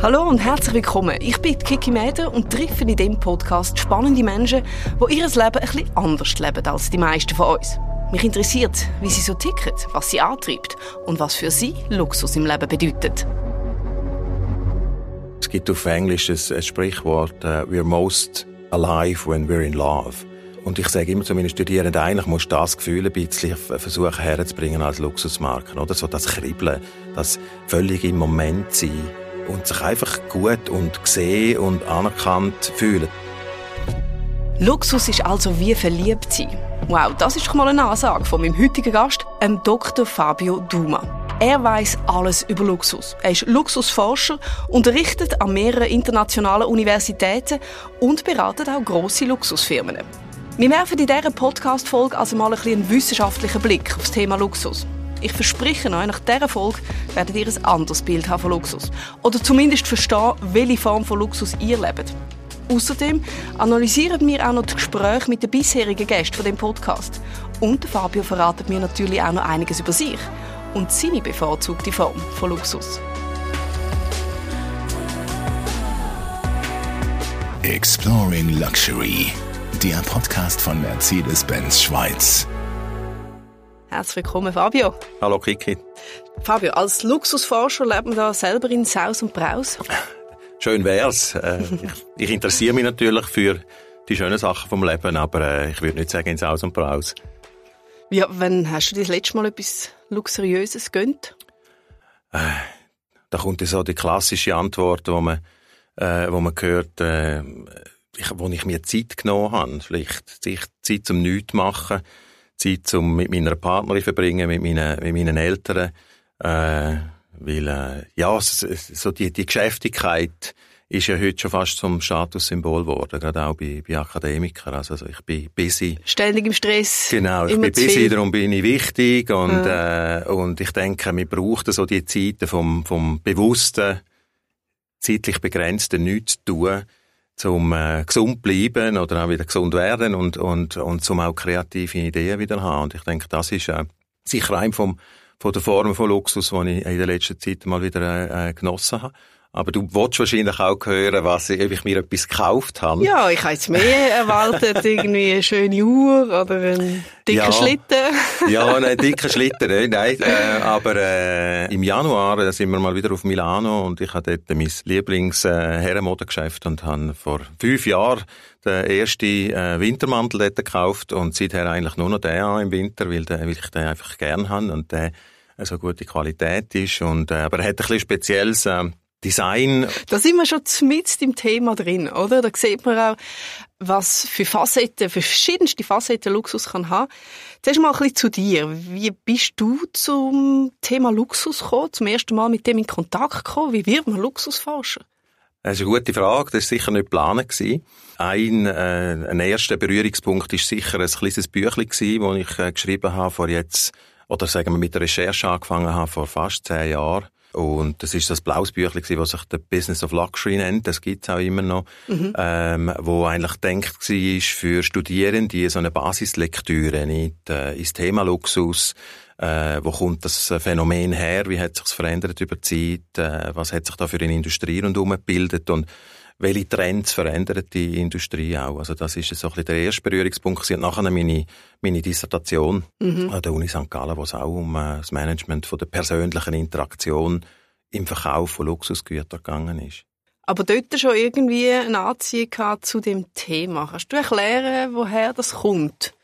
Hallo und herzlich willkommen. Ich bin Kiki Mäder und treffe in diesem Podcast spannende Menschen, die ihr Leben bisschen anders leben als die meisten von uns. Mich interessiert, wie sie so ticken, was sie antreibt und was für sie Luxus im Leben bedeutet. Es gibt auf Englisch ein, Sprichwort, uh, we're most alive when we're in love. Und ich sage immer zu meinen Studierenden, eigentlich musst du das Gefühl ein bisschen versuchen herzubringen als Luxusmarken, oder? So das Kribbeln, das völlig im Moment sein und sich einfach gut und gesehen und anerkannt fühlen. Luxus ist also wie verliebt sein. Wow, das ist mal eine Ansage von meinem heutigen Gast, dem Dr. Fabio Duma. Er weiß alles über Luxus. Er ist Luxusforscher, unterrichtet an mehreren internationalen Universitäten und beratet auch grosse Luxusfirmen. Wir werfen in dieser Podcast-Folge also mal ein einen wissenschaftlichen Blick auf das Thema Luxus. Ich verspreche euch, nach dieser Folge werdet ihr ein anderes Bild haben von Luxus. Oder zumindest verstehen, welche Form von Luxus ihr lebt. Außerdem analysieren wir auch noch das Gespräch mit den bisherigen Gästen von dem Podcast. Und Fabio verratet mir natürlich auch noch einiges über sich und seine bevorzugte Form von Luxus. Exploring Luxury, der Podcast von Mercedes-Benz Schweiz. Herzlich willkommen, Fabio. Hallo, Kiki. Fabio, als Luxusforscher lebt man da selber in Saus und Braus? Schön wär's. Äh, ich, ich, interessiere mich natürlich für die schönen Sachen vom Leben, aber äh, ich würde nicht sagen in Saus und Braus. Ja, wann hast du das letzte Mal etwas Luxuriöses gönnt? Äh, da kommt so die klassische Antwort, wo man, äh, wo man hört, äh, ich, wo ich mir Zeit genommen habe. Vielleicht Zeit zum Nichts machen Zeit zum mit meiner Partnerin verbringen, mit meinen, mit meinen Eltern, äh, weil, äh, ja, so die, die Geschäftigkeit ist ja heute schon fast zum Statussymbol geworden, gerade auch bei, bei Akademikern. Also, also ich bin busy. Ständig im Stress. Genau, ich bin busy, darum bin ich wichtig und, ja. äh, und ich denke, wir brauchen so die Zeiten vom, vom bewussten, zeitlich begrenzten Nichts zu tun, zum äh, gesund bleiben oder auch wieder gesund werden und, und, und zum auch kreative Ideen wieder haben. Und ich denke, das ist äh, sicher ein vom, von der Form von Luxus, die ich in der letzten Zeit mal wieder äh, genossen habe. Aber du wolltest wahrscheinlich auch hören, was, ob ich mir etwas gekauft habe. Ja, ich habe jetzt mehr erwartet, irgendwie eine schöne Uhr oder einen dicken ja, Schlitten. ja, einen dicken Schlitten, nein, nein. Äh, aber äh, im Januar äh, sind wir mal wieder auf Milano und ich habe dort mein Lieblings-Herrenmodegeschäft äh, und habe vor fünf Jahren den ersten äh, Wintermantel dort gekauft und seither eigentlich nur noch den an im Winter, weil, den, weil ich den einfach gern habe und der so gute Qualität ist. Und, äh, aber er hat ein bisschen spezielles... Äh, Design. Da sind wir schon mit im Thema drin, oder? Da sieht man auch, was für Facetten, für verschiedenste Facetten Luxus kann haben. Zuerst mal ein bisschen zu dir. Wie bist du zum Thema Luxus gekommen? Zum ersten Mal mit dem in Kontakt gekommen? Wie wird man Luxusforscher? Das ist eine gute Frage. Das war sicher nicht geplant. Ein, äh, ein erster Berührungspunkt war sicher ein kleines Büchlein, das ich äh, geschrieben habe vor jetzt, oder sagen wir mit der Recherche angefangen habe vor fast zehn Jahren und das ist das blaues Büchlein, das sich The Business of Luxury nennt. Das gibt's auch immer noch. Mhm. Ähm, wo eigentlich denkt war für Studierende so eine Basislektüre nicht, äh, ins Thema Luxus. Äh, wo kommt das Phänomen her? Wie hat sich's verändert über die Zeit? Äh, was hat sich da für eine Industrie rundherum gebildet? Und welche Trends verändert die Industrie auch. Also das ist so ein bisschen der erste Berührungspunkt. Hat nachher meine, meine Dissertation mhm. an der Uni St. Gallen, wo es auch um äh, das Management von der persönlichen Interaktion im Verkauf von Luxusgütern gegangen ist. Aber dort schon irgendwie eine Anziehung zu dem Thema. Kannst du erklären, woher das kommt?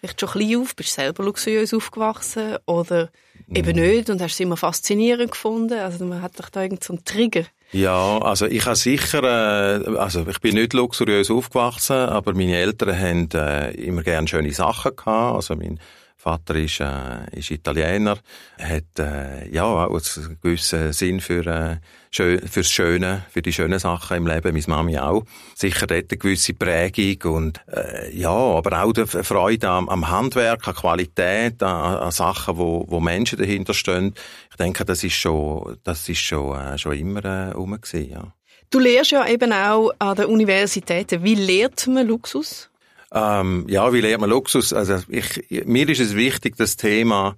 Vielleicht schon klein auf, bist du selber luxuriös aufgewachsen oder eben mm. nicht und hast es immer faszinierend gefunden? Also man hat doch da irgendeinen so Trigger. Ja, also ich habe sicher, äh, also ich bin nicht luxuriös aufgewachsen, aber meine Eltern haben äh, immer gerne schöne Sachen gehabt. Also mein Vater ist, äh, ist Italiener, hat äh, ja auch einen gewissen Sinn für, äh, schön, fürs Schöne, für die schönen Sachen im Leben. Meine Mami auch. Sicher dort eine gewisse Prägung und äh, ja, aber auch die Freude am, am Handwerk, an Qualität, an, an Sachen, wo, wo Menschen dahinter stehen. Ich denke, das ist schon, das ist schon, äh, schon immer äh, rum gewesen, ja. Du lehrst ja eben auch an der Universität. Wie lehrt man Luxus? Ähm, ja, wie lernt man Luxus? Also ich, mir ist es wichtig, das Thema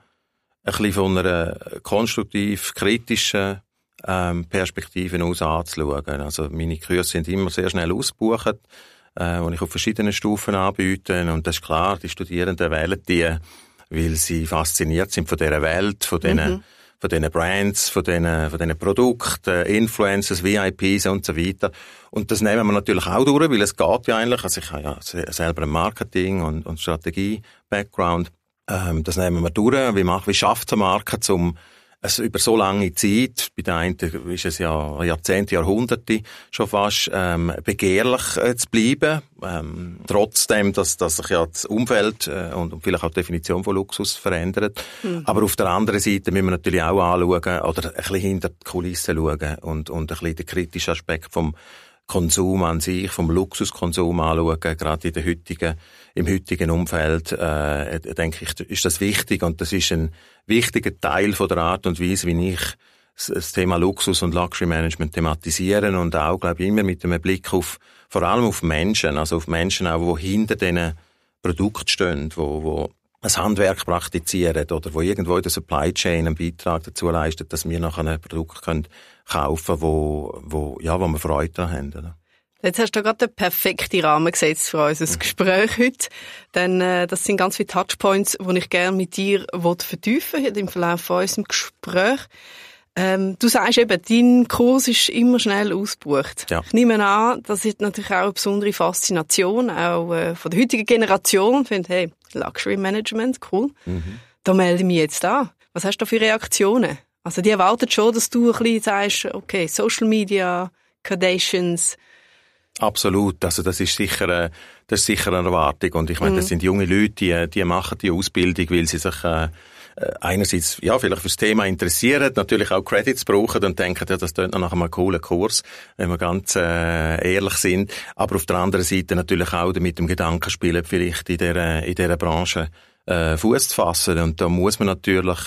ein bisschen von einer konstruktiv kritischen ähm, Perspektiven aus anzuschauen. Also meine Kurse sind immer sehr schnell ausgebucht, äh, und ich auf verschiedenen Stufen anbiete. Und das ist klar, die Studierenden wählen die, weil sie fasziniert sind von dieser Welt, von diesen, mhm. Von diesen Brands, von diesen, von diesen Produkten, Influencers, VIPs und so weiter. Und das nehmen wir natürlich auch durch, weil es geht ja eigentlich, also ich habe ja selber ein Marketing- und, und Strategie-Background. Ähm, das nehmen wir durch. Wie, macht, wie schafft eine Marke, um es über so lange Zeit, bei den einen ist es ja Jahrzehnte, Jahrhunderte schon fast, ähm, begehrlich äh, zu bleiben, ähm, trotzdem, dass, dass sich ja das Umfeld äh, und, und vielleicht auch die Definition von Luxus verändert. Mhm. Aber auf der anderen Seite müssen wir natürlich auch anschauen oder ein bisschen hinter die Kulissen schauen und, und ein bisschen den kritischen Aspekt vom Konsum an sich, vom Luxuskonsum anschauen, gerade in der heutigen, im heutigen Umfeld, äh, denke ich, ist das wichtig und das ist ein wichtiger Teil von der Art und Weise, wie ich das Thema Luxus und Luxury Management thematisieren und auch, glaube ich, immer mit einem Blick auf, vor allem auf Menschen, also auf Menschen auch, die hinter diesen Produkten stehen, wo, wo ein Handwerk praktizieren oder wo irgendwo in der Supply Chain einen Beitrag dazu leistet, dass wir nachher ein Produkt können kaufen wo, wo, ja, wo wir Freude daran haben. Oder? Jetzt hast du gerade den perfekten Rahmen gesetzt für unser mhm. Gespräch heute. Denn äh, das sind ganz viele Touchpoints, die ich gerne mit dir vertiefen will im Verlauf von unserem Gespräch. Ähm, du sagst eben, dein Kurs ist immer schnell ausgebucht. Ja. Ich nehme an, das ist natürlich auch eine besondere Faszination, auch äh, von der heutigen Generation. Ich finde, hey, Luxury Management, cool. Mhm. Da melde ich mich jetzt an. Was hast du da für Reaktionen? Also die erwarten schon, dass du ein bisschen sagst, okay, Social Media, Kardashians. Absolut, also das ist sicher, äh, das ist sicher eine Erwartung und ich meine, mhm. das sind junge Leute, die, die machen die Ausbildung, weil sie sich äh, äh, einerseits ja vielleicht fürs Thema interessieren, natürlich auch Credits brauchen und denken, ja, das klingt nach einem coolen Kurs, wenn wir ganz äh, ehrlich sind. Aber auf der anderen Seite natürlich auch mit dem Gedanken spielen, vielleicht in dieser in dieser Branche äh, Fuß zu fassen. Und da muss man natürlich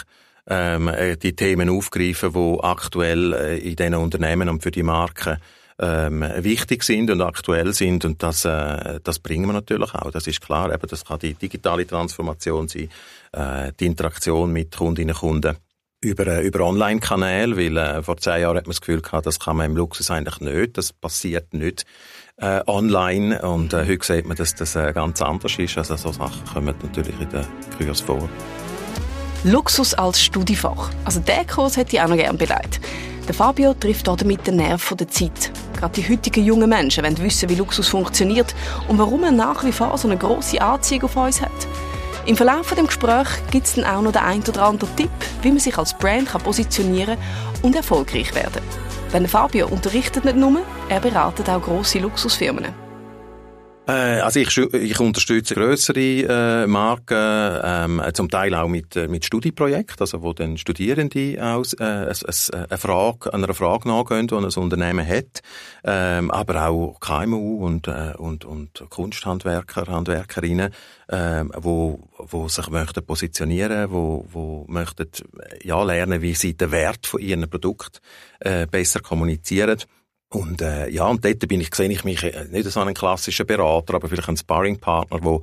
ähm, äh, die Themen aufgreifen, die aktuell äh, in diesen Unternehmen und für die Marken ähm, wichtig sind und aktuell sind und das, äh, das bringen wir natürlich auch. Das ist klar. Eben, das kann die digitale Transformation sein, äh, die Interaktion mit Kundinnen und Kunden über, äh, über Online-Kanäle, weil äh, vor zehn Jahren hat man das Gefühl gehabt, das kann man im Luxus eigentlich nicht, das passiert nicht äh, online und äh, heute sieht man, dass das äh, ganz anders ist. Also so Sachen kommen natürlich in den Kurs vor. Luxus als Studiefach. Also der Kurs hätte ich auch noch gerne beleidigt. Der Fabio trifft damit den Nerv der Zeit. Gerade die heutigen jungen Menschen wollen wissen, wie Luxus funktioniert und warum er nach wie vor so eine grosse Anziehung auf uns hat. Im Verlauf des Gesprächs gibt es dann auch noch den ein oder anderen Tipp, wie man sich als Brand kann positionieren und erfolgreich werden kann. Denn Fabio unterrichtet nicht nur, er beratet auch grosse Luxusfirmen. Äh, also ich, ich unterstütze größere äh, Marken, ähm, zum Teil auch mit, äh, mit Studieprojekten, also wo dann Studierende aus, äh, es, eine Frage, einer Frage nachgehen, die ein Unternehmen hat, ähm, aber auch KMU und, äh, und, und Kunsthandwerker, Handwerkerinnen, ähm, wo, wo sich möchten positionieren, wo, wo möchten ja lernen, wie sie den Wert von ihrem Produkt äh, besser kommunizieren. Und äh, ja, und dort bin ich, sehe ich mich äh, nicht so einen klassischen Berater, aber vielleicht einen Sparringpartner, wo,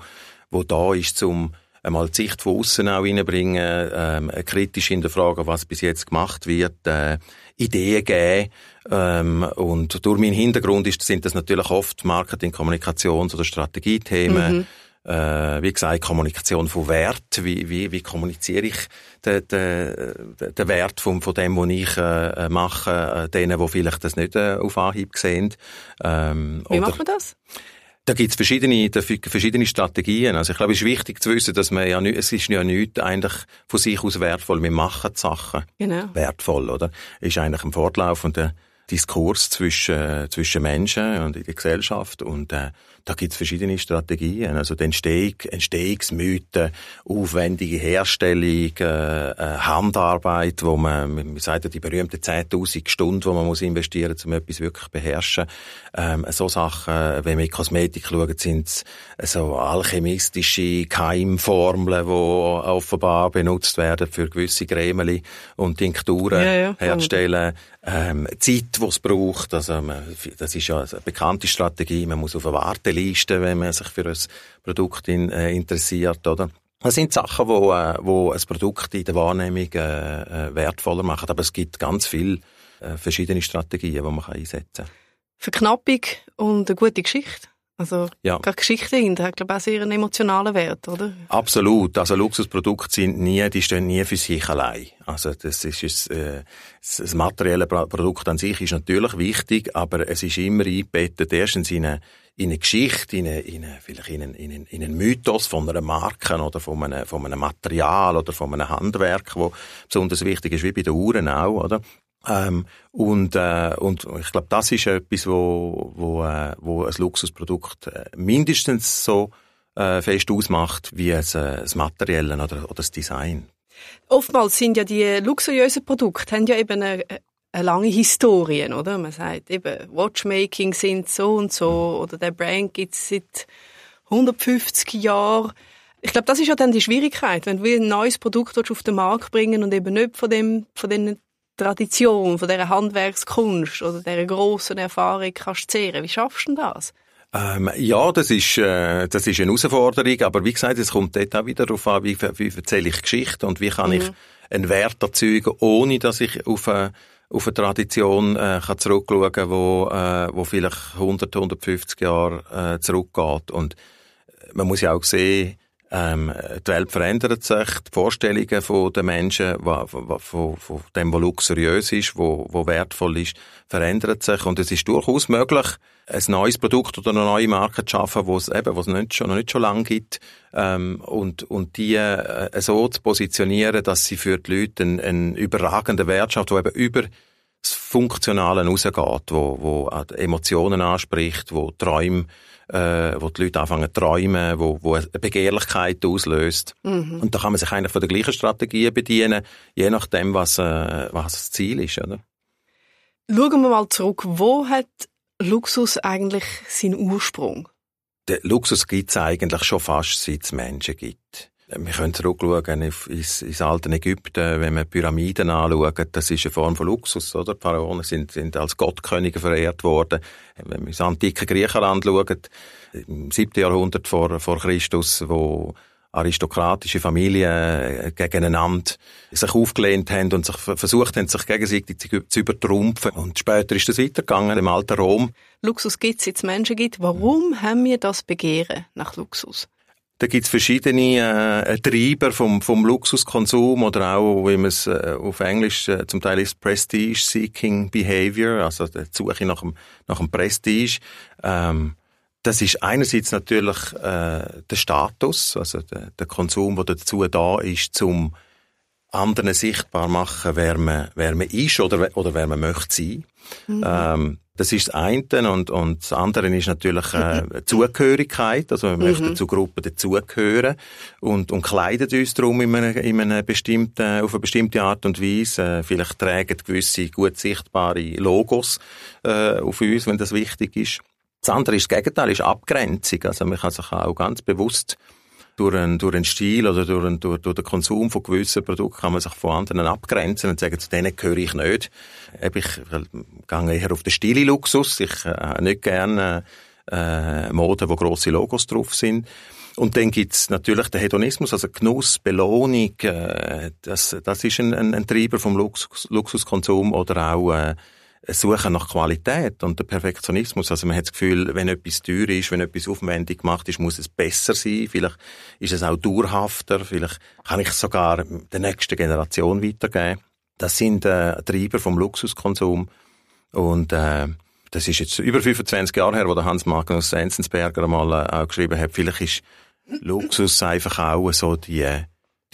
wo da ist, um einmal die Sicht von außen auch reinbringen, ähm, kritisch hinterfragen, was bis jetzt gemacht wird, äh, Ideen geben. Ähm, und durch meinen Hintergrund ist, sind das natürlich oft Marketing-, Kommunikations- oder Strategiethemen. Mhm äh, wie gesagt, Kommunikation von Wert. Wie, wie, wie kommuniziere ich den, den, den Wert von, von dem, was ich äh, mache, äh, denen, die vielleicht das nicht äh, auf Anhieb sehen. Ähm, wie oder, macht man das? Da gibt's verschiedene, verschiedene Strategien. Also ich glaube, es ist wichtig zu wissen, dass man ja nicht, es ist ja nichts eigentlich von sich aus wertvoll. Wir machen die Sachen genau. wertvoll, oder? Ist eigentlich ein fortlaufender Diskurs zwischen, zwischen Menschen und in der Gesellschaft und äh, da gibt es verschiedene Strategien. Also die Entstehung, Entstehungsmythen, aufwendige Herstellung, äh, äh, Handarbeit, wo man, man sagt ja die berühmten 10.000 Stunden, die man muss investieren muss, um etwas wirklich zu beherrschen. Ähm, so Sachen, wenn wir in Kosmetik schauen, sind so alchemistische Keimformeln, die offenbar benutzt werden für gewisse Cremeli und Tinkturen ja, ja, herstellen. Ähm, Zeit, die es braucht, also das ist ja eine bekannte Strategie, man muss auf eine Warte Liste, wenn man sich für ein Produkt in, äh, interessiert, oder? Das sind Sachen, wo, äh, wo ein Produkt in der Wahrnehmung äh, äh wertvoller machen. Aber es gibt ganz viel äh, verschiedene Strategien, die man einsetzen kann. Verknappung und eine gute Geschichte. Also ja. gerade Geschichte dahinter hat, glaube ich, auch sehr einen emotionalen Wert, oder? Absolut. Also Luxusprodukte sind nie, die stehen nie für sich allein. Also das ist äh, das materielle Produkt an sich ist natürlich wichtig, aber es ist immer eingebettet erstens in eine, in eine Geschichte, in, eine, in eine, vielleicht in einen, in, einen, in einen Mythos von einer Marke oder von einem, von einem Material oder von einem Handwerk, wo besonders wichtig ist, wie bei den Uhren auch, oder? Ähm, und, äh, und ich glaube, das ist etwas, wo, wo, äh, wo ein Luxusprodukt äh, mindestens so äh, fest ausmacht wie es, äh, das Materielle oder, oder das Design. Oftmals sind ja die luxuriösen Produkte haben ja eben eine, eine lange Historie, oder? Man sagt eben, Watchmaking sind so und so oder der Brand gibt es seit 150 Jahren. Ich glaube, das ist ja dann die Schwierigkeit, wenn du ein neues Produkt auf den Markt bringen und eben nicht von dem, von den Tradition, von dieser Handwerkskunst oder dieser grossen Erfahrung kannst zehren. Wie schaffst du das? Ähm, ja, das ist, äh, das ist eine Herausforderung, aber wie gesagt, es kommt dort auch wieder darauf an, wie, wie erzähle ich Geschichte und wie kann mhm. ich einen Wert erzeugen, ohne dass ich auf eine, auf eine Tradition äh, kann zurückschauen kann, wo, äh, wo vielleicht 100, 150 Jahre äh, zurückgeht. Und man muss ja auch sehen, ähm, die Welt verändert sich, die Vorstellungen von den Menschen, von, von, von dem, was luxuriös ist, wo, wo wertvoll ist, verändert sich. Und es ist durchaus möglich, ein neues Produkt oder eine neue Marke zu schaffen, wo es eben, was nicht schon, noch nicht schon lange gibt, ähm, und, und die äh, so zu positionieren, dass sie für die Leute einen, einen überragenden Wert schafft, der eben über das Funktionale rausgeht, wo, wo Emotionen anspricht, wo Träume äh, wo die Leute anfangen zu träumen, wo, wo eine Begehrlichkeit auslöst. Mhm. Und da kann man sich eigentlich von der gleichen Strategie bedienen, je nachdem, was, äh, was das Ziel ist. Oder? Schauen wir mal zurück. Wo hat Luxus eigentlich seinen Ursprung? Der Luxus gibt es eigentlich schon fast, seit es Menschen gibt. Wir können zurückschauen ins, ins alte Ägypten, wenn wir Pyramiden anschauen, das ist eine Form von Luxus, oder? Die Pharaonen sind, sind als Gottkönige verehrt worden. Wenn wir ins antike Griechenland schauen, im 7. Jahrhundert vor, vor Christus, wo aristokratische Familien äh, gegeneinander sich aufgelehnt haben und sich versucht haben, sich gegenseitig zu übertrumpfen. Und später ist das weitergegangen im alten Rom. Luxus gibt es, jetzt Menschen gibt. Warum haben wir das Begehren nach Luxus? Da gibt's verschiedene äh, Treiber vom, vom Luxuskonsum oder auch, wie man es äh, auf Englisch äh, zum Teil ist, Prestige-Seeking Behavior, also die Suche nach dem, nach dem Prestige. Ähm, das ist einerseits natürlich äh, der Status, also der, der Konsum, der dazu da ist, zum anderen sichtbar machen, wer man, wer man ist oder, oder wer man möchte sein. Mhm. Ähm, das ist das eine und, und das andere ist natürlich äh, Zugehörigkeit, also wir mhm. möchten zu Gruppen dazugehören und, und kleiden uns darum in einer, in einer bestimmten, auf eine bestimmte Art und Weise. Äh, vielleicht tragen gewisse gut sichtbare Logos äh, auf uns, wenn das wichtig ist. Das andere ist das Gegenteil, ist Abgrenzung. Also man kann sich auch ganz bewusst durch einen, durch einen Stil oder durch, einen, durch, durch den Konsum von gewissen Produkten kann man sich von anderen abgrenzen und sagen, zu denen gehöre ich nicht. Ich gehe eher auf den Stile-Luxus. Ich äh, nicht gerne äh, Mode, wo grosse Logos drauf sind. Und dann gibt's natürlich den Hedonismus, also Genuss, Belohnung, äh, das, das ist ein, ein, ein Treiber vom Luxus, Luxuskonsum oder auch äh, Suchen nach Qualität und der Perfektionismus. Also man hat das Gefühl, wenn etwas teuer ist, wenn etwas aufwendig gemacht ist, muss es besser sein. Vielleicht ist es auch dauerhafter. Vielleicht kann ich es sogar der nächsten Generation weitergeben. Das sind äh, Treiber vom Luxuskonsum. Und äh, das ist jetzt über 25 Jahre her, wo der Hans Magnus Enzensberger einmal äh, auch geschrieben hat, vielleicht ist Luxus einfach auch so die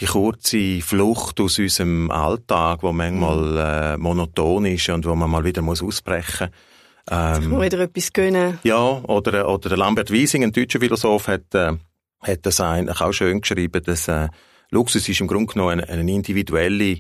die kurze Flucht aus unserem Alltag, wo manchmal mhm. äh, monoton ist und wo man mal wieder muss ausbrechen muss. Ähm, wieder etwas gönnen. Ja, oder, oder der Lambert Wiesing, ein deutscher Philosoph, hat, äh, hat das eigentlich auch schön geschrieben, dass äh, Luxus ist im Grunde genommen eine, eine individuelle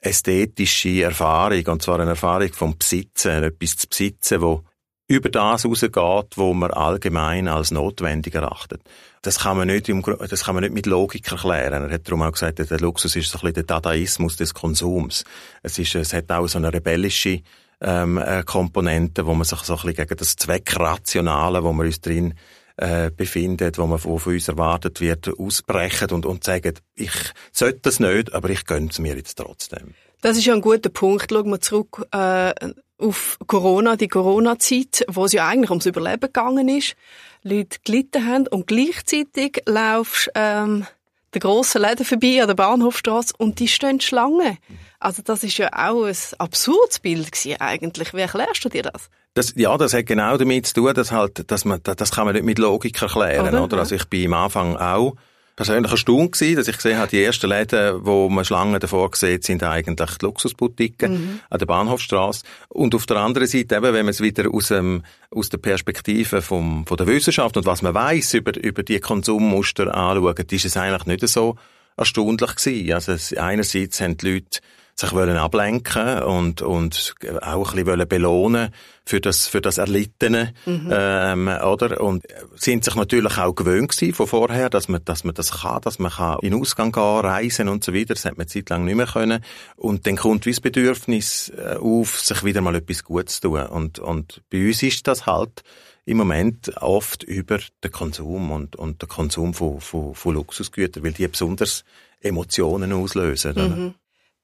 ästhetische Erfahrung, und zwar eine Erfahrung vom Besitzen, etwas zu besitzen, wo über das rausgeht, wo man allgemein als notwendig erachtet. Das kann man nicht, das kann man nicht mit Logik erklären. Er hat darum auch gesagt, der Luxus ist so ein bisschen der Dadaismus des Konsums. Es ist, es hat auch so eine rebellische, ähm, äh, Komponente, wo man sich so ein bisschen gegen das Zweckrationale, wo man uns drin äh, befindet, wo man von uns erwartet wird, ausbrechen und, und sagen, ich sollte das nicht, aber ich gönne es mir jetzt trotzdem. Das ist ja ein guter Punkt. Schauen wir zurück äh, auf Corona, die Corona-Zeit, wo es ja eigentlich ums Überleben gegangen ist. Leute gelitten haben und gleichzeitig laufst ähm, der grossen Läden vorbei an der Bahnhofstrasse und die stehen Schlange. Also das ist ja auch ein absurdes Bild gewesen, eigentlich. Wie erklärst du dir das? Das, ja, das hat genau damit zu tun, dass halt, dass man, das kann man nicht mit Logik erklären, oder? oder? Also ich bin am Anfang auch persönlich erstaunt gewesen, dass ich gesehen habe, die ersten Läden, wo man Schlangen davor sieht, sind eigentlich die Luxusboutiquen mhm. an der Bahnhofstrasse. Und auf der anderen Seite eben, wenn man es wieder aus, dem, aus der Perspektive vom, von der Wissenschaft und was man weiß über, über die Konsummuster anschaut, ist es eigentlich nicht so erstaunlich gewesen. Also einerseits haben die Leute sich wollen ablenken und, und auch ein bisschen belohnen für das, für das Erlittene, mhm. ähm, oder? Und sind sich natürlich auch gewöhnt gewesen von vorher, dass man, dass man das kann, dass man kann in Ausgang gehen, reisen und so weiter. Das hat man zeitlang nicht mehr können. Und dann kommt wie das Bedürfnis äh, auf, sich wieder mal etwas Gutes zu tun. Und, und bei uns ist das halt im Moment oft über den Konsum und, und den Konsum von, von, von Luxusgütern, weil die besonders Emotionen auslösen. Mhm.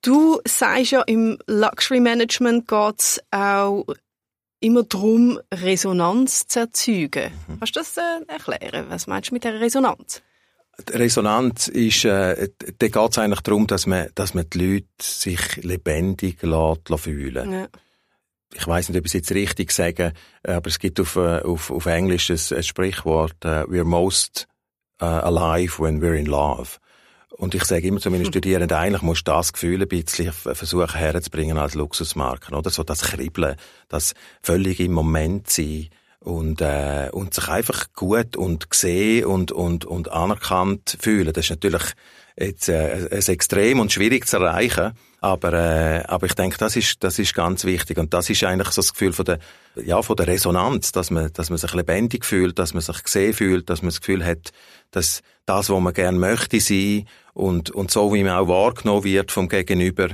Du sagst ja, im Luxury Management geht es auch immer darum, Resonanz zu erzeugen. Mhm. Kannst du das äh, erklären? Was meinst du mit der Resonanz? Die Resonanz ist, äh, da geht es eigentlich darum, dass man, dass man die Leute sich lebendig lässt, fühlen ja. Ich weiß nicht, ob ich es jetzt richtig sage, aber es gibt auf, äh, auf, auf Englisch ein, ein Sprichwort, uh, we're most uh, alive when we're in love. Und ich sage immer zu meinen Studierenden, eigentlich musst du das Gefühl ein bisschen versuchen herzubringen als Luxusmarken, oder? So das Kribbeln, das völlig im Moment sein und, äh, und sich einfach gut und gesehen und, und, und anerkannt fühlen. Das ist natürlich jetzt äh, ein extrem und schwierig zu erreichen. Aber, äh, aber ich denke, das ist, das ist ganz wichtig. Und das ist eigentlich so das Gefühl von der, ja, von der Resonanz, dass man, dass man sich lebendig fühlt, dass man sich gesehen fühlt, dass man das Gefühl hat, dass das, was man gerne möchte sein und, und so, wie man auch wahrgenommen wird vom Gegenüber,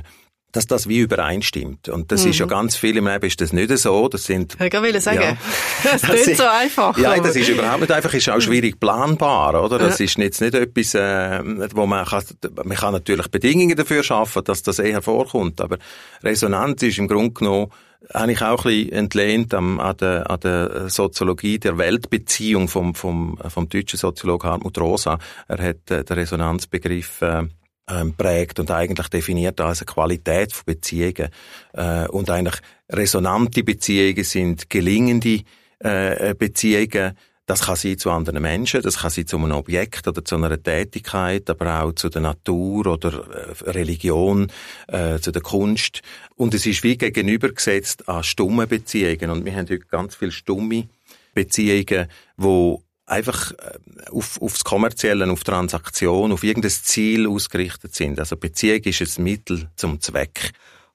dass das wie übereinstimmt. Und das mhm. ist ja mhm. ganz viel im Leben ist das nicht so. Das sind, ich will sagen, ja, das, das ist so einfach. Ja, das ist überhaupt nicht einfach. Ist auch schwierig planbar, oder? Das ja. ist jetzt nicht etwas, äh, wo man kann, man kann natürlich Bedingungen dafür schaffen, dass das eher vorkommt. Aber Resonanz ist im Grunde genommen eigentlich auch ein bisschen entlehnt an, an, der, an der Soziologie der Weltbeziehung vom, vom, vom deutschen Soziologen Hartmut Rosa. Er hat äh, den Resonanzbegriff äh, ähm, prägt und eigentlich definiert als eine Qualität von Beziehungen. Äh, und eigentlich resonante Beziehungen sind gelingende äh, Beziehungen. Das kann sein zu anderen Menschen, das kann sein zu einem Objekt oder zu einer Tätigkeit, aber auch zu der Natur oder äh, Religion, äh, zu der Kunst. Und es ist wie gegenübergesetzt an stumme Beziehungen. Und wir haben heute ganz viele stumme Beziehungen, wo einfach äh, auf, aufs Kommerzielle, auf Transaktion, auf irgendein Ziel ausgerichtet sind. Also Beziehung ist ein Mittel zum Zweck.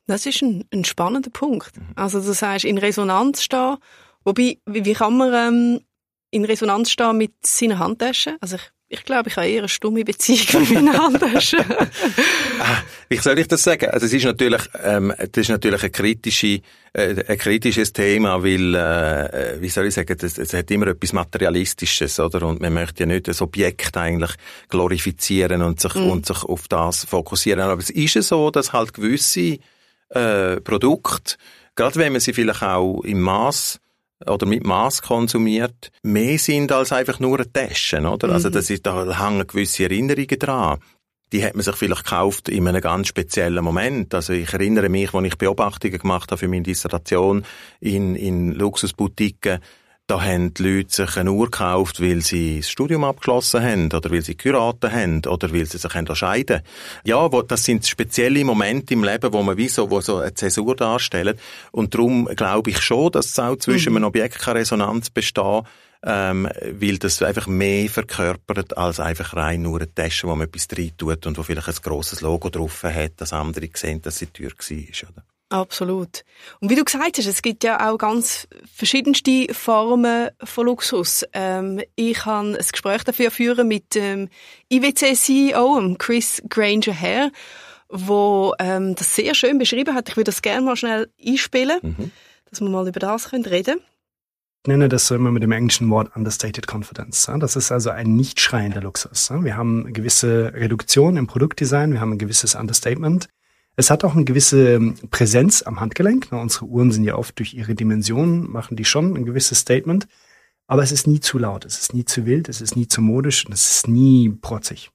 Das ist ein, ein spannender Punkt. Also du sagst, in Resonanz stehen. Wobei, wie, wie kann man ähm, in Resonanz stehen mit seiner Handtasche? Also ich ich glaube, ich habe eher eine stumme Beziehung mit meiner Handtasche. ah, wie soll ich das sagen? Also es ist natürlich, ähm, das ist natürlich ein, kritische, äh, ein kritisches Thema, weil, äh, wie soll ich sagen, es, es hat immer etwas Materialistisches, oder? Und man möchte ja nicht das Objekt eigentlich glorifizieren und sich, mm. und sich auf das fokussieren. Aber es ist ja so, dass halt gewisse äh, Produkte, gerade wenn man sie vielleicht auch im Maß oder mit Maß konsumiert, mehr sind als einfach nur eine Tasche, oder? Also mhm. Also das ist, da hängen gewisse Erinnerungen dran. Die hat man sich vielleicht gekauft in einem ganz speziellen Moment. Also ich erinnere mich, als ich Beobachtungen gemacht habe für meine Dissertation in, in Luxusboutiquen, da haben die Leute sich eine Uhr gekauft, weil sie das Studium abgeschlossen haben oder weil sie geheiratet haben oder weil sie sich scheiden Ja, wo, das sind spezielle Momente im Leben, wo man wie so, wo so eine Zäsur darstellen. Und darum glaube ich schon, dass es auch zwischen mhm. einem Objekt keine Resonanz besteht, ähm, weil das einfach mehr verkörpert als einfach rein nur eine Tasche, wo man etwas rein tut und wo vielleicht ein grosses Logo drauf hat, dass andere sehen, dass sie teuer war. Oder? Absolut. Und wie du gesagt hast, es gibt ja auch ganz verschiedenste Formen von Luxus. Ähm, ich kann ein Gespräch dafür führen mit dem IWC-CEO, Chris Granger Hare, wo ähm, das sehr schön beschrieben hat. Ich würde das gerne mal schnell einspielen, mhm. dass wir mal über das reden können. Ich nenne das so immer mit dem englischen Wort Understated Confidence. Das ist also ein nicht schreiender Luxus. Wir haben eine gewisse Reduktion im Produktdesign, wir haben ein gewisses Understatement Es hat auch eine gewisse ähm, Präsenz am Handgelenk. Unsere Uhren sind ja oft durch ihre Dimensionen, machen die schon ein gewisses Statement. Aber es ist nie zu laut, es ist nie zu wild, es ist nie zu modisch und es ist nie protzig.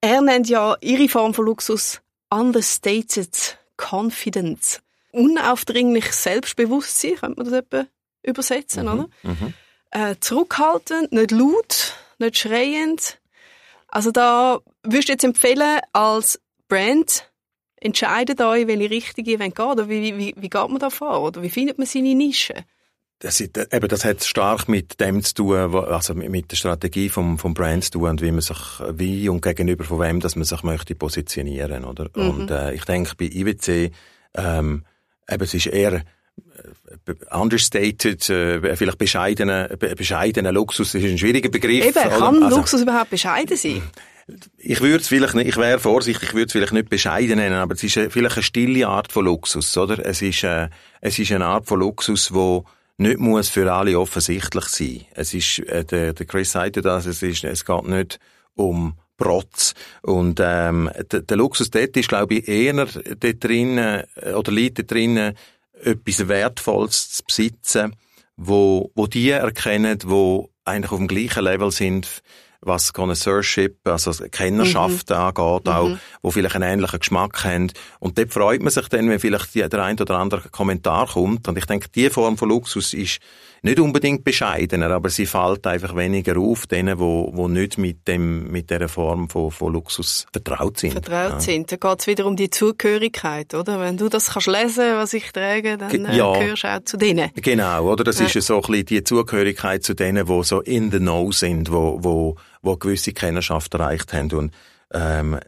Er nennt ja ihre Form von Luxus understated confidence. Unaufdringlich Selbstbewusstsein, könnte man das etwa übersetzen, mhm. oder? Mhm. Äh, zurückhaltend, nicht laut, nicht schreiend. Also da würdest du jetzt empfehlen, als Brand, entscheidet euch, welche Richtung ihr geht. Oder wie, wie, wie geht man da vor? Oder wie findet man seine Nische? Das, ist, eben, das hat stark mit dem zu tun, also mit der Strategie vom, vom Brand zu tun und wie man sich, wie und gegenüber von wem, dass man sich möchte positionieren, oder? Mhm. Und, äh, ich denke, bei IWC, ähm, eben, es ist eher, äh, understated, äh, vielleicht bescheidener, bescheidener Luxus, das ist ein schwieriger Begriff. Eben, kann also, Luxus überhaupt bescheiden sein? Ich würde es vielleicht nicht, ich wäre vorsichtig, ich würde es vielleicht nicht bescheiden nennen, aber es ist vielleicht eine stille Art von Luxus, oder? Es ist, äh, es ist eine Art von Luxus, wo nicht muss für alle offensichtlich sein. Es ist, äh, der, der Chris sagte das, es ist, es geht nicht um Protz. Und ähm, der, der Luxus dort ist, glaube ich, eher dort drinnen, äh, oder liegt dort drinnen, etwas Wertvolles zu besitzen, wo, wo die erkennen, wo eigentlich auf dem gleichen Level sind was Connoisseurship, also Kennerschaft mhm. angeht, mhm. auch, wo vielleicht einen ähnlichen Geschmack haben. Und dort freut man sich dann, wenn vielleicht der ein oder andere Kommentar kommt. Und ich denke, die Form von Luxus ist nicht unbedingt bescheidener, aber sie fällt einfach weniger auf denen, wo, wo nicht mit dem, mit dieser Form von, von Luxus vertraut sind. Vertraut ja. sind. Da geht es wieder um die Zugehörigkeit, oder? Wenn du das kannst lesen, was ich trage, dann äh, ja. gehörst du auch zu denen. Genau, oder? Das ja. ist ja so ein bisschen die Zugehörigkeit zu denen, die so in the know sind, wo, wo, wo gewisse Kennerschaft erreicht haben. Und, ähm,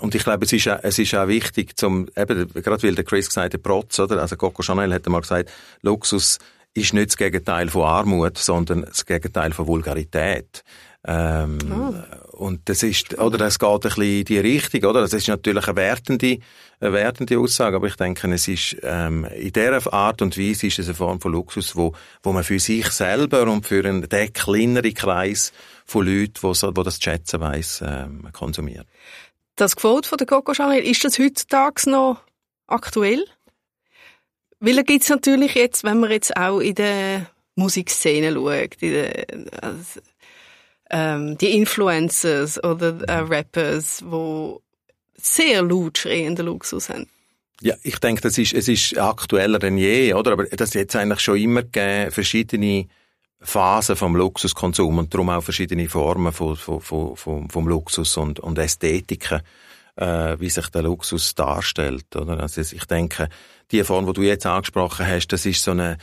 und ich glaube, es ist, auch, es ist auch wichtig, zum, eben, gerade weil der Chris gesagt hat, Protz, oder? Also Coco Chanel hat mal gesagt, Luxus ist nicht das Gegenteil von Armut, sondern das Gegenteil von Vulgarität. Ähm, oh. Und das ist, oder das geht ein bisschen in die Richtung, oder? Das ist natürlich eine wertende, eine wertende Aussage, aber ich denke, es ist, ähm, in dieser Art und Weise ist es eine Form von Luxus, wo, wo man für sich selber und für einen, den kleineren Kreis von Leuten, die, das schätzen weiss, ähm, konsumiert. Das Quote von der Coco Chanel, ist das heutzutage noch aktuell? Weil da gibt's natürlich jetzt, wenn man jetzt auch in der Musikszene schaut, in der, also, ähm, die Influencers oder äh, Rappers, wo sehr laut schreienden Luxus haben. Ja, ich denke, das ist, es ist aktueller denn je, oder? Aber das hat jetzt eigentlich schon immer gegeben, verschiedene Phasen vom Luxuskonsum und darum auch verschiedene Formen von, von, von, von, vom Luxus und, und Ästhetiken, äh, wie sich der Luxus darstellt, oder? Also ich denke, die Form, die du jetzt angesprochen hast, das ist so eine,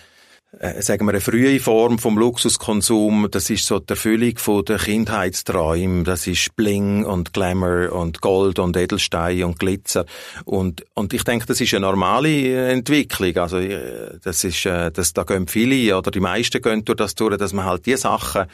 äh, sagen wir, eine frühe Form vom Luxuskonsum. Das ist so die Erfüllung von der Kindheitsträume. Das ist Bling und Glamour und Gold und Edelstein und Glitzer. Und, und ich denke, das ist eine normale äh, Entwicklung. Also, äh, das ist, äh, das, da gehen viele oder die meisten gehen durch das durch, dass man halt die Sachen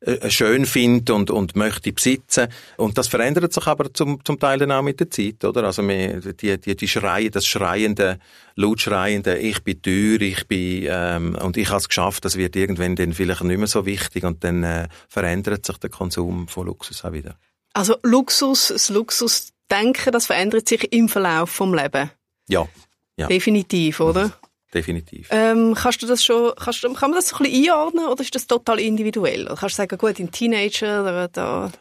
äh, schön findet und, und möchte besitzen. Und das verändert sich aber zum, zum Teil dann auch mit der Zeit, oder? Also, wir, die, die, die Schreie, das schreiende, lautschreiende, ich bin teuer, ich bin, ähm, und ich habe es geschafft, das wird irgendwann dann vielleicht nicht mehr so wichtig und dann äh, verändert sich der Konsum von Luxus auch wieder. Also, Luxus, das Luxusdenken, das verändert sich im Verlauf vom Leben. Ja. ja. Definitiv, oder? Definitiv. Ähm, kannst du das schon, kannst kann man das so ein bisschen einordnen oder ist das total individuell? Oder kannst du sagen, gut, in Teenager, da,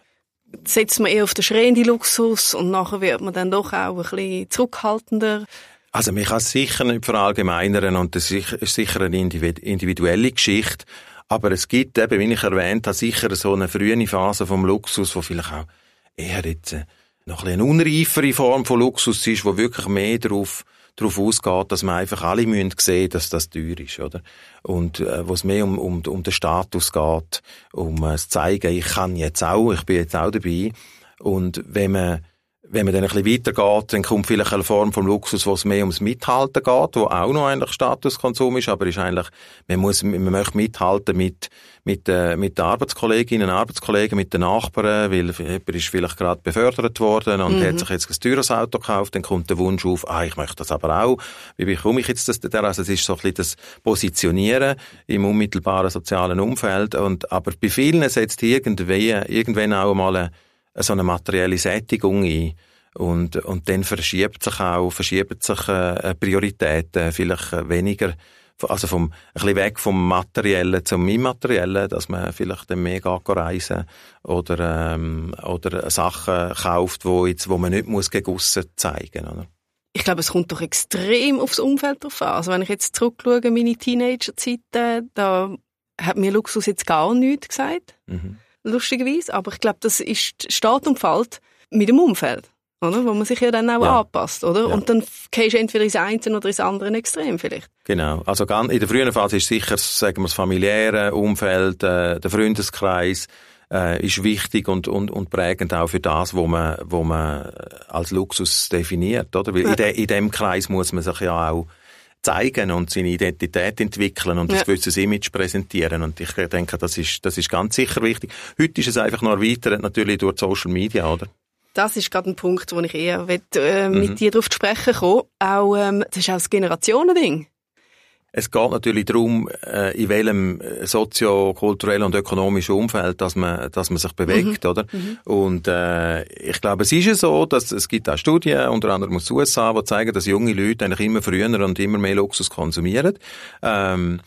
setzt man eher auf den schreienden Luxus und nachher wird man dann doch auch ein bisschen zurückhaltender? Also man kann es sicher nicht verallgemeinern und das ist sicher eine individuelle Geschichte. Aber es gibt eben, wie ich erwähnt habe, sicher so eine frühe Phase vom Luxus, wo vielleicht auch eher jetzt äh, noch ein eine unreifere Form von Luxus ist, wo wirklich mehr darauf darauf ausgeht, dass man einfach alle müssen dass das teuer ist, oder? Und äh, wo es mehr um, um, um den Status geht, um äh, zu zeigen, ich kann jetzt auch, ich bin jetzt auch dabei. Und wenn man wenn man dann ein bisschen weitergeht, dann kommt vielleicht eine Form von Luxus, wo es mehr ums Mithalten geht, wo auch noch eigentlich Statuskonsum ist, aber ist eigentlich, man muss, man möchte mithalten mit, mit, äh, mit den Arbeitskolleginnen, Arbeitskollegen, mit den Nachbarn, weil jemand ist vielleicht gerade befördert worden und mhm. hat sich jetzt ein teures Auto gekauft, dann kommt der Wunsch auf, ah, ich möchte das aber auch. Wie bekomme ich jetzt das, also es ist so ein bisschen das Positionieren im unmittelbaren sozialen Umfeld und, aber bei vielen setzt irgendwie, irgendwann auch mal eine, so eine materielle Sättigung ein. Und, und dann verschiebt sich auch, verschiebt sich äh, Prioritäten vielleicht weniger, also vom, ein bisschen weg vom Materiellen zum Immateriellen, dass man vielleicht dann mehr geht reisen oder, ähm, oder Sachen kauft, wo, jetzt, wo man nicht muss gegen zeigen muss. Ich glaube, es kommt doch extrem aufs Umfeld drauf an. Also wenn ich jetzt zurückschaue, meine Teenager-Zeiten, da hat mir Luxus jetzt gar nichts gesagt. Mhm. Lustigerweise. Aber ich glaube, das ist, steht und fällt mit dem Umfeld. Oder? Wo man sich ja dann auch ja. anpasst, oder? Ja. Und dann gehst du entweder ins eine oder ins andere Extrem vielleicht. Genau. Also in der frühen Phase ist sicher, sagen wir, das familiäre Umfeld, äh, der Freundeskreis, äh, ist wichtig und, und, und prägend auch für das, wo man, wo man als Luxus definiert, oder? Weil ja. in, de, in dem Kreis muss man sich ja auch zeigen und seine Identität entwickeln und ja. ein gewisses Image präsentieren. Und ich denke, das ist, das ist ganz sicher wichtig. Heute ist es einfach noch erweitert, natürlich durch Social Media, oder? Das ist gerade ein Punkt, wo ich eher will, äh, mit mhm. dir darauf zu sprechen komme. Auch, ähm, das ist auch das Generationending. Es geht natürlich darum, äh, in welchem sozio-kulturellen und ökonomischen Umfeld, dass man, dass man sich bewegt, mhm. oder? Mhm. Und äh, ich glaube, es ist ja so, dass es gibt auch Studien, unter anderem aus den USA, die zeigen, dass junge Leute eigentlich immer früher und immer mehr Luxus konsumieren. Ähm,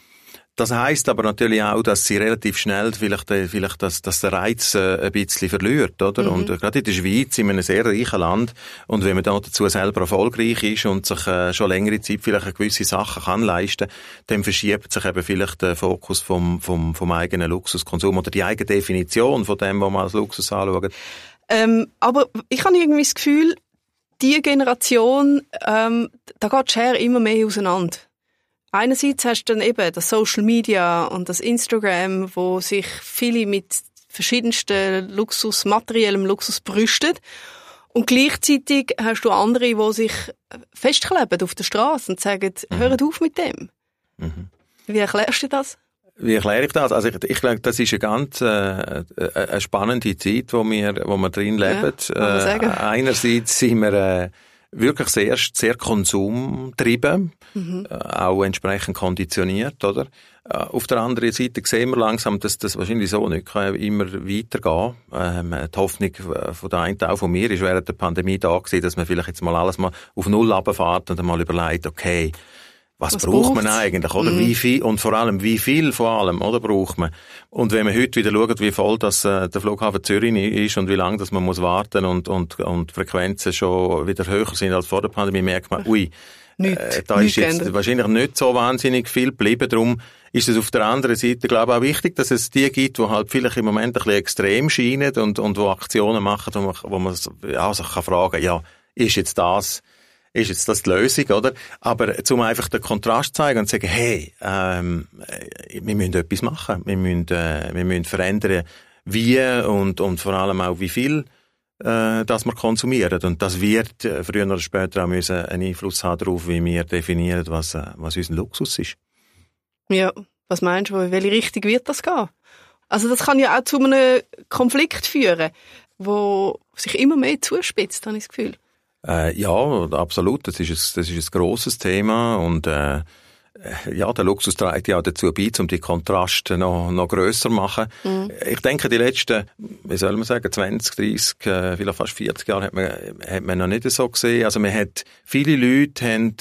das heißt aber natürlich auch, dass sie relativ schnell vielleicht, äh, vielleicht dass, dass der Reiz äh, ein bisschen verliert, oder? Mhm. Und äh, gerade in der Schweiz, in einem sehr reichen Land, und wenn man da dazu selber erfolgreich ist und sich äh, schon längere Zeit vielleicht eine gewisse Sachen kann leisten, dann verschiebt sich eben vielleicht der Fokus vom, vom, vom eigenen Luxuskonsum oder die eigene Definition von dem, was man als Luxus anschaut. Ähm, aber ich habe irgendwie das Gefühl, die Generation, ähm, da geht die Schere immer mehr auseinander. Einerseits hast du dann eben das Social Media und das Instagram, wo sich viele mit verschiedensten Luxus, materiellem Luxus brüsten. Und gleichzeitig hast du andere, die sich festkleben auf der Straße und sagen, mhm. hört auf mit dem. Mhm. Wie erklärst du das? Wie erkläre ich das? Also ich, ich glaube, das ist eine ganz äh, äh eine spannende Zeit, wo wir, wo wir drin leben. Ja, äh, einerseits sind wir äh, wirklich sehr, sehr konsumtrieben, mhm. äh, auch entsprechend konditioniert, oder? Äh, auf der anderen Seite sehen wir langsam, dass das wahrscheinlich so nicht kann immer weitergehen. Ähm, die Hoffnung äh, von der einen auch von mir ist während der Pandemie da gewesen, dass man vielleicht jetzt mal alles mal auf Null runterfährt und dann mal überlegt, okay, was, was braucht man eigentlich, oder? Mhm. Wie viel, und vor allem, wie viel vor allem, oder, braucht man? Und wenn man heute wieder schaut, wie voll das, äh, der Flughafen Zürich ist und wie lange das man muss warten und, und, und Frequenzen schon wieder höher sind als vor der Pandemie, merkt man, ui, nicht, äh, da ist jetzt geändert. wahrscheinlich nicht so wahnsinnig viel geblieben. Darum ist es auf der anderen Seite, glaube ich, auch wichtig, dass es die gibt, die halt vielleicht im Moment ein bisschen extrem scheinen und, und wo Aktionen machen, wo man, wo man ja, sich kann fragen, ja, ist jetzt das ist jetzt das die Lösung, oder? Aber zum einfach den Kontrast zeigen und sagen, hey, ähm, wir müssen etwas machen, wir müssen, äh, wir müssen verändern, wie und, und vor allem auch wie viel äh, dass wir konsumieren. Und das wird äh, früher oder später auch müssen einen Einfluss haben darauf, wie wir definieren, was, äh, was unser Luxus ist. Ja, was meinst du, in welche Richtung wird das gehen? Also das kann ja auch zu einem Konflikt führen, wo sich immer mehr zuspitzt, habe ich das Gefühl. Äh, ja, absolut. Das ist ein, das ist ein grosses Thema und äh, ja, der Luxus trägt ja dazu bei, um die Kontraste noch, noch grösser zu machen. Mhm. Ich denke, die letzten, wie soll man sagen, 20, 30, äh, vielleicht fast 40 Jahre hat man, hat man noch nicht so gesehen. Also man hat, viele Leute haben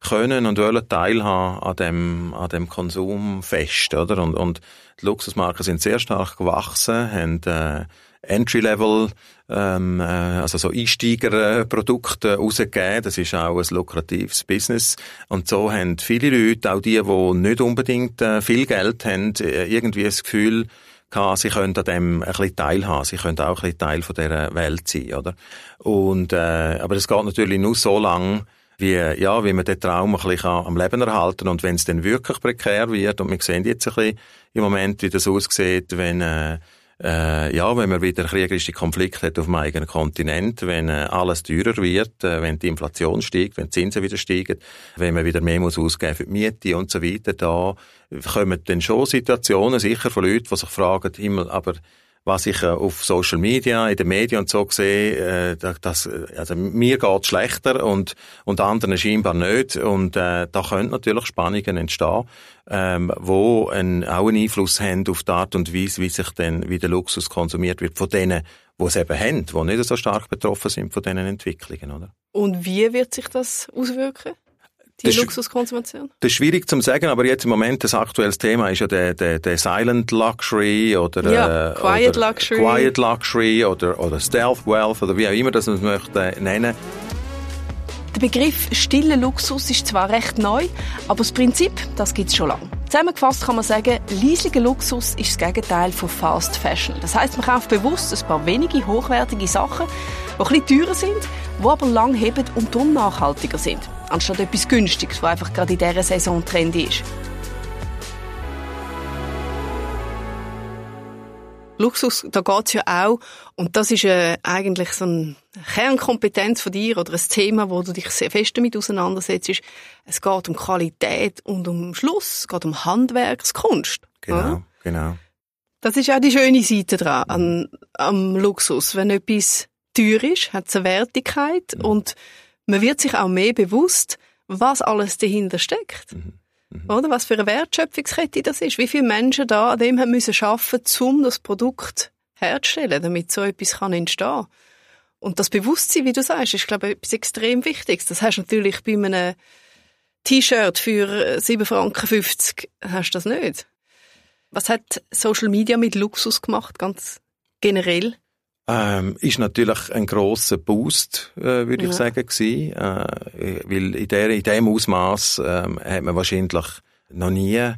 können und wollen teilhaben an dem, an dem Konsumfest, oder? Und, und die Luxusmarken sind sehr stark gewachsen, haben, äh, Entry-Level, ähm, äh, also so Einsteigerprodukte rausgegeben. Das ist auch ein lukratives Business. Und so haben viele Leute, auch die, die nicht unbedingt äh, viel Geld haben, äh, irgendwie das Gefühl, sie können an dem ein bisschen teilhaben, sie können auch ein bisschen Teil von dieser Welt sein, oder? Und, äh, aber es geht natürlich nur so lang, wie, ja, wie man den Traum ein bisschen am Leben erhalten Und wenn es dann wirklich prekär wird, und wir sehen jetzt ein bisschen im Moment, wie das aussieht, wenn, äh, äh, ja, wenn man wieder kriegerische Konflikte hat auf dem eigenen Kontinent, wenn äh, alles teurer wird, äh, wenn die Inflation steigt, wenn die Zinsen wieder steigen, wenn man wieder mehr muss ausgeben für die Miete und so weiter, da kommen dann schon Situationen sicher von Leuten, die sich fragen, Himmel, aber was ich äh, auf Social Media, in den Medien und so sehe, äh, dass, also mir geht's schlechter und, und anderen scheinbar nicht. Und äh, da können natürlich Spannungen entstehen, ähm, wo ein, auch einen Einfluss haben auf die Art und Weise, wie sich denn, wie der Luxus konsumiert wird von denen, die es eben haben, die nicht so stark betroffen sind von diesen Entwicklungen, oder? Und wie wird sich das auswirken? Die Das ist- Luxuskonsumation? Das ist schwierig zu sagen, aber jetzt im Moment das aktuelles Thema ist ja der, der, der Silent Luxury oder Ja, äh, Quiet oder Luxury. Quiet Luxury oder, oder Stealth Wealth oder wie auch immer das man es möchte nennen. Der Begriff stiller Luxus ist zwar recht neu, aber das Prinzip, das gibt es schon lange. Zusammengefasst kann man sagen, leislicher Luxus ist das Gegenteil von Fast Fashion. Das heißt, man kauft bewusst ein paar wenige hochwertige Sachen, die ein bisschen teurer sind, die aber lang heben und darum nachhaltiger sind. Anstatt etwas Günstiges, was einfach gerade in dieser Saison trendy ist. Luxus, da geht's ja auch, und das ist äh, eigentlich so eine Kernkompetenz von dir oder ein Thema, wo du dich sehr fest damit auseinandersetzt. ist, Es geht um Qualität und um Schluss, es geht um Handwerkskunst. Genau, oder? genau. Das ist auch die schöne Seite dran, an, am Luxus. Wenn etwas teuer ist, hat es eine Wertigkeit und man wird sich auch mehr bewusst, was alles dahinter steckt. Oder? Was für eine Wertschöpfungskette das ist. Wie viele Menschen da an dem haben müssen arbeiten, um das Produkt herzustellen, damit so etwas kann entstehen. Und das Bewusstsein, wie du sagst, ist, glaube ich, etwas extrem Wichtiges. Das hast du natürlich bei einem T-Shirt für äh, 7,50 Franken hast du das nicht. Was hat Social Media mit Luxus gemacht, ganz generell? Ähm, ist natürlich ein grosser Boost, äh, würde Ja. ich sagen, gewesen, äh, weil in, der, in dem Ausmaß ähm, hat man wahrscheinlich noch nie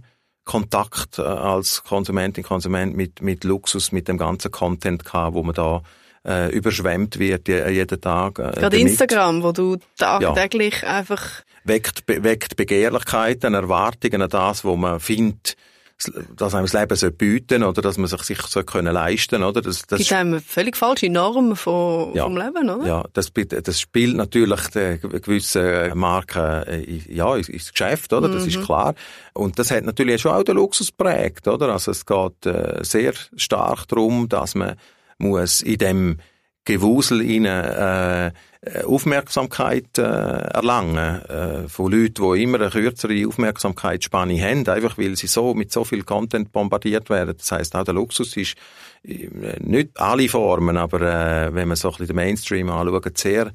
Kontakt äh, als Konsumentin, Konsument mit, mit Luxus, mit dem ganzen Content gehabt, wo man da äh, überschwemmt wird je- jeden Tag. Äh, Gerade damit. Instagram, wo du tagtäglich einfach weckt, weckt Begehrlichkeiten, Erwartungen an das, wo man findet, dass einem das Leben so bieten oder dass man sich sich so können leisten, oder? Das, das gibt einem völlig falsche Normen von, Ja. vom Leben, oder? Ja, das, das spielt natürlich der gewissen Marken äh, ja, ins- Geschäft, oder? Das ist klar. Und das hat natürlich schon auch den Luxus prägt, oder? Also es geht äh, sehr stark darum, dass man muss in dem Gewusel rein, äh, äh, Aufmerksamkeit äh, erlangen äh, von Leuten, die immer eine kürzere Aufmerksamkeitsspanne haben, einfach weil sie so mit so viel Content bombardiert werden. Das heißt, auch der Luxus ist äh, nicht alle Formen, aber äh, wenn man so ein bisschen den Mainstream anschaut, sehr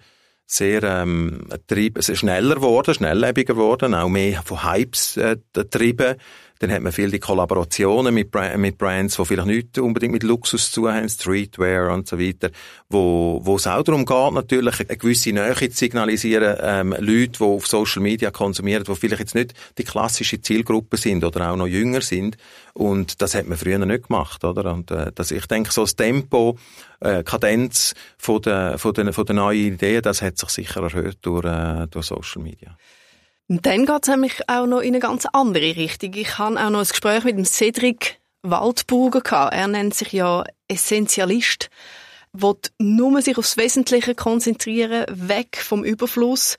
sehr ähm, trieb, also schneller geworden, schnelllebiger geworden, auch mehr von Hypes äh, getrieben. Dann hat man viel die Kollaborationen mit, Bra mit Brands, die vielleicht nicht unbedingt mit Luxus zu haben, Streetwear und so weiter, wo, wo es auch darum geht, natürlich eine gewisse Nähe zu signalisieren, ähm, Leute, die auf Social Media konsumieren, die vielleicht jetzt nicht die klassische Zielgruppe sind oder auch noch jünger sind. Und das hat man früher nicht gemacht, oder? Und äh, das, ich denke, so das Tempo, äh, Kadenz von der, von der, von der neuen Ideen, das hat sich sicher erhöht durch, äh, durch Social Media. Und dann geht es nämlich auch noch in eine ganz andere Richtung. Ich habe auch noch ein Gespräch mit dem Cedric Waldburger gehabt. Er nennt sich ja Essentialist, will nur sich aufs Wesentliche konzentrieren, weg vom Überfluss.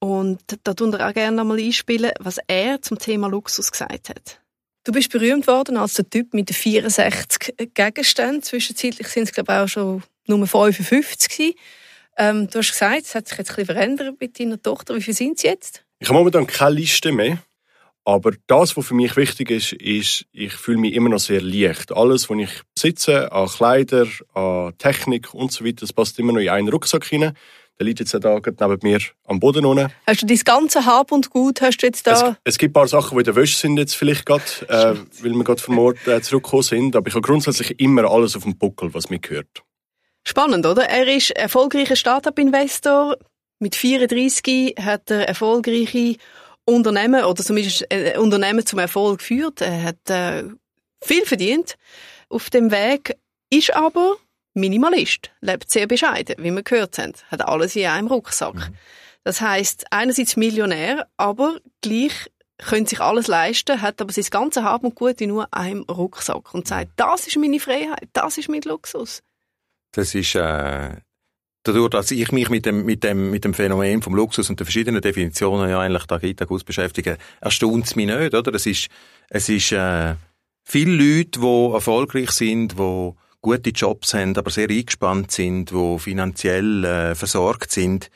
Und da tun wir auch gerne nochmal einspielen, was er zum Thema Luxus gesagt hat. Du bist berühmt worden als der Typ mit den 64 Gegenständen. Zwischenzeitlich sind es, glaube ich, auch schon Nummer 55 gewesen. Ähm, du hast gesagt, es hat sich jetzt ein bisschen verändert mit deiner Tochter. Wie viel sind sie jetzt? Ich habe momentan keine Liste mehr. Aber das, was für mich wichtig ist, ist, ich fühle mich immer noch sehr leicht. Alles, was ich besitze, an Kleider, an Technik und so weiter, das passt immer noch in einen Rucksack hinein. Der liegt jetzt da neben mir am Boden unten. Hast du dein ganze Hab und Gut hast du jetzt da? Es, es gibt ein paar Sachen, die in der Wäsche sind jetzt vielleicht gerade, äh, weil wir gerade vom Ort äh, zurückgekommen sind. Aber ich habe grundsätzlich immer alles auf dem Buckel, was mir gehört. Spannend, oder? Er ist erfolgreicher Startup-Investor. Mit 34 hat er erfolgreiche Unternehmen oder zumindest äh, Unternehmen zum Erfolg geführt. Er hat äh, viel verdient auf dem Weg, ist aber Minimalist, lebt sehr bescheiden, wie wir gehört haben, hat alles in einem Rucksack. Das heißt einerseits Millionär, aber gleich könnte sich alles leisten, hat aber sein ganze Haben und Gut in nur einem Rucksack und sagt, das ist meine Freiheit, das ist mein Luxus. Das ist, äh, dadurch, dass ich mich mit dem, mit dem, mit dem Phänomen vom Luxus und den verschiedenen Definitionen ja eigentlich Tag ein, Tag aus beschäftige, erstaunt es mich nicht, oder? Es ist, es ist, äh, viele Leute, die erfolgreich sind, die gute Jobs haben, aber sehr eingespannt sind, wo finanziell äh, versorgt sind,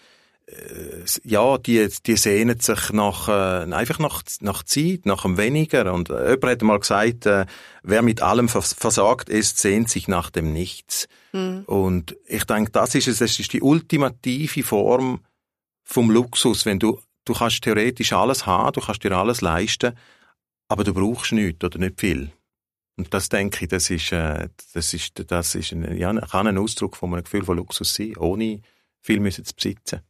äh, ja, die, die sehnen sich nach, äh, einfach nach, nach Zeit, nach dem Weniger. Und äh, jemand hat mal gesagt, äh, wer mit allem vers versagt ist, sehnt sich nach dem Nichts. Mhm. Und ich denke, das ist es, das ist die ultimative Form vom Luxus, wenn du, du kannst theoretisch alles haben, du kannst dir alles leisten, aber du brauchst nichts oder nicht viel. Und das denke ich, das ist, äh, das ist, das ist ein, ja, kann ein Ausdruck von einem Gefühl von Luxus sein, ohne viel müssen zu besitzen.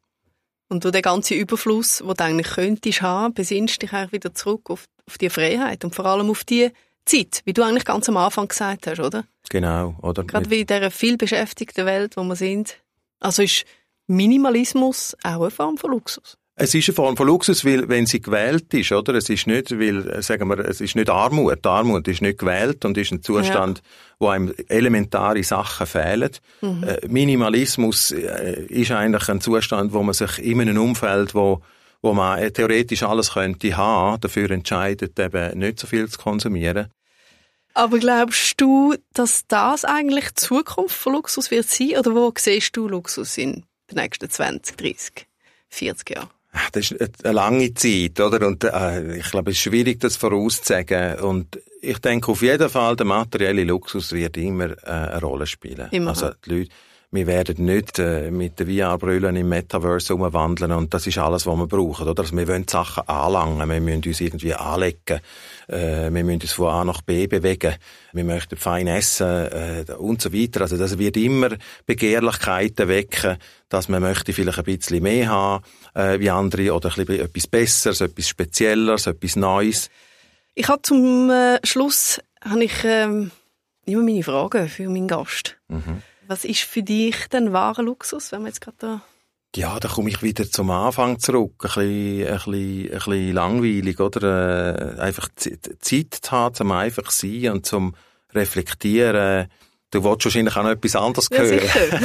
Und du den ganzen Überfluss, den du eigentlich könntest haben, besinnst dich eigentlich wieder zurück auf, auf die Freiheit und vor allem auf die Zeit, wie du eigentlich ganz am Anfang gesagt hast, oder? Genau, oder? Gerade wie in dieser viel beschäftigten Welt, wo wir sind. Also ist Minimalismus auch eine Form von Luxus? Es ist eine Form von Luxus, weil, wenn sie gewählt ist, oder? Es ist nicht, weil, sagen wir, es ist nicht Armut. Armut ist nicht gewählt und ist ein Zustand, ja. wo einem elementare Sachen fehlen. Mhm. Äh, Minimalismus äh, ist eigentlich ein Zustand, wo man sich in einem Umfeld, wo, wo man äh, theoretisch alles könnte haben, dafür entscheidet, eben nicht so viel zu konsumieren. Aber glaubst du, dass das eigentlich die Zukunft von Luxus wird sein? Oder wo siehst du Luxus in den nächsten 20, 30, 40 Jahren? Das ist eine lange Zeit, oder? Und äh, ich glaube, es ist schwierig, das vorauszusagen. Und ich denke auf jeden Fall, der materielle Luxus wird immer äh, eine Rolle spielen. Immer. Also die Leute, wir werden nicht äh, mit den VR-Brillen im Metaverse umwandeln und das ist alles, was wir brauchen, oder? Also wir wollen Sachen anlangen, wir müssen uns irgendwie anlegen, äh, wir müssen uns von A nach B bewegen, wir möchten fein essen äh, und so weiter. Also das wird immer Begehrlichkeiten wecken, dass man möchte vielleicht ein bisschen mehr haben äh, wie andere oder ein bisschen etwas Besseres, etwas Spezielleres, etwas Neues. Ich habe zum äh, Schluss habe ich ähm, immer meine Fragen für meinen Gast. Mhm. Was ist für dich denn wahrer Luxus, wenn wir jetzt gerade da ja, da komme ich wieder zum Anfang zurück. Ein bisschen, ein bisschen, ein bisschen langweilig, oder? Äh, einfach Zeit zu haben, zum einfach sein und zum reflektieren. Du wolltest wahrscheinlich auch noch etwas anderes ja, hören.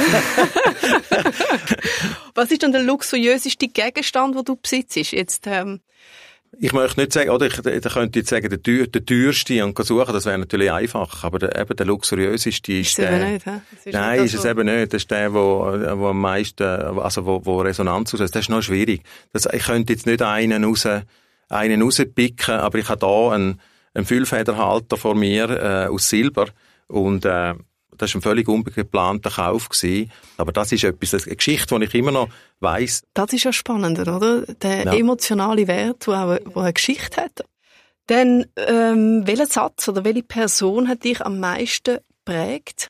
Was ist denn der luxuriöseste Gegenstand, den du besitzt? Jetzt, ähm, ich möchte nicht sagen, oder ich, ich könnte jetzt sagen, der, teuer, der teuerste und suchen, das wäre natürlich einfach, aber der, eben der luxuriöseste ist, ist der... Nicht, ist nein, ist es eben nicht. Das ist der, wo, wo am meisten, also wo, wo Resonanz auslöst. Das ist noch schwierig. Das, ich könnte jetzt nicht einen raus, einen rauspicken, aber ich habe da einen, einen Füllfederhalter vor mir äh, aus Silber und äh, das war ein völlig ungeplanter Kauf. Gewesen. Aber das ist etwas, eine Geschichte, die ich immer noch weiss. Das ist ja spannend, oder? Der ja. emotionale Wert, der auch wo eine Geschichte hat. Dann, ähm, welcher Satz oder welche Person hat dich am meisten prägt?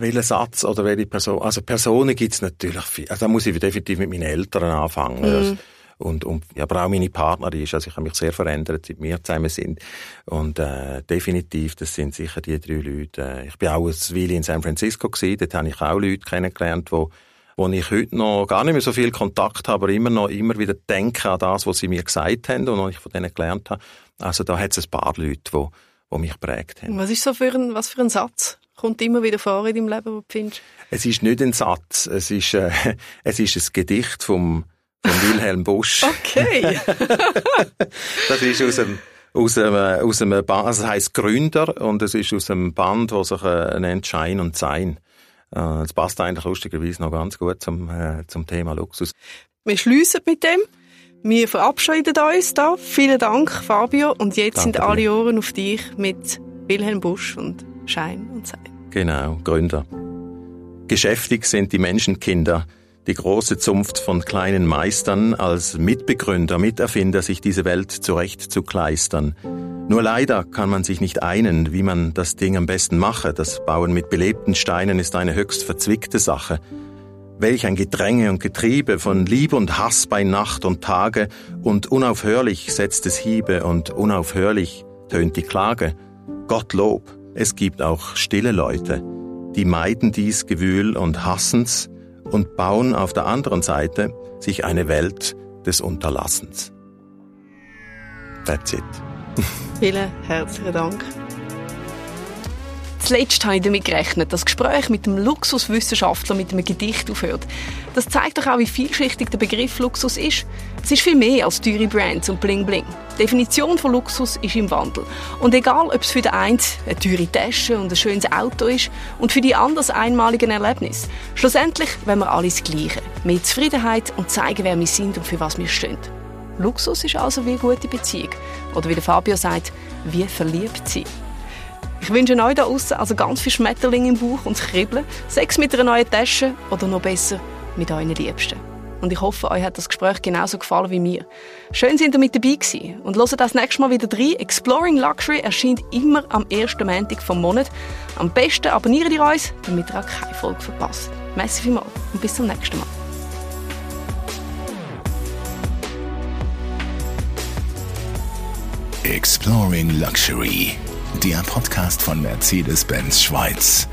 Welcher Satz oder welche Person? Also Personen gibt es natürlich viel. Also da muss ich definitiv mit meinen Eltern anfangen. Mhm. Und, und ja, aber auch meine Partnerin ist, also ich habe mich sehr verändert, seit wir zusammen sind und äh, definitiv, das sind sicher die drei Leute. Ich bin auch ein Weile in San Francisco gewesen, dort habe ich auch Leute kennengelernt, wo wo ich heute noch gar nicht mehr so viel Kontakt habe, aber immer noch immer wieder denke an das, was sie mir gesagt haben und was ich von denen gelernt habe. Also da hat es ein paar Leute, die, die mich prägt haben. Was ist so für ein, was für ein Satz? Kommt immer wieder vor in deinem Leben, wo du findest? Es ist nicht ein Satz, es ist, äh, es ist ein Gedicht vom von Wilhelm Busch. Okay. das ist aus dem aus einem, aus einem Band, also es heisst Gründer und es ist aus einem Band, das sich äh, nennt Schein und Sein. Äh, es passt eigentlich lustigerweise noch ganz gut zum, äh, zum Thema Luxus. Wir schließen mit dem. Wir verabschieden uns da. Vielen Dank, Fabio. Und jetzt Danke sind alle Ohren auf dich mit Wilhelm Busch und Schein und Sein. Genau, Gründer. Geschäftig sind die Menschenkinder, die große Zunft von kleinen Meistern als Mitbegründer, Miterfinder sich diese Welt zurecht zu kleistern. Nur leider kann man sich nicht einen, wie man das Ding am besten mache. Das Bauen mit belebten Steinen ist eine höchst verzwickte Sache. Welch ein Gedränge und Getriebe von Liebe und Hass bei Nacht und Tage, und unaufhörlich setzt es Hiebe und unaufhörlich tönt die Klage. Gottlob, es gibt auch stille Leute, die meiden dies Gewühl und hassen's, und bauen auf der anderen Seite sich eine Welt des Unterlassens. That's it. Vielen herzlichen Dank. Zuletzt habe ich damit gerechnet, dass das Gespräch mit dem Luxuswissenschaftler mit einem Gedicht aufhört. Das zeigt doch auch, wie vielschichtig der Begriff Luxus ist. Es ist viel mehr als teure Brands und Bling Bling. Die Definition von Luxus ist im Wandel. Und egal, ob es für den einen eine teure Tasche und ein schönes Auto ist und für die anderen ein einmaliges Erlebnis. Schlussendlich wollen wir alles Gleiche. Mehr Zufriedenheit und zeigen, wer wir sind und für was wir stehen. Luxus ist also wie eine gute Beziehung. Oder wie der Fabio sagt, wie verliebt sein. Ich wünsche euch da außen also ganz viel Schmetterling im Bauch und Kribbeln, Sex mit einer neuen Tasche oder noch besser mit euren Liebsten. Und ich hoffe, euch hat das Gespräch genauso gefallen wie mir. Schön, sind ihr mit dabei gewesen. Und hört das nächste Mal wieder rein. Exploring Luxury erscheint immer am ersten Montag vom Monat. Am besten abonniert ihr uns, damit ihr auch keine Folge verpasst. Merci vielmals und bis zum nächsten Mal. Exploring Luxury, der Podcast von Mercedes-Benz Schweiz.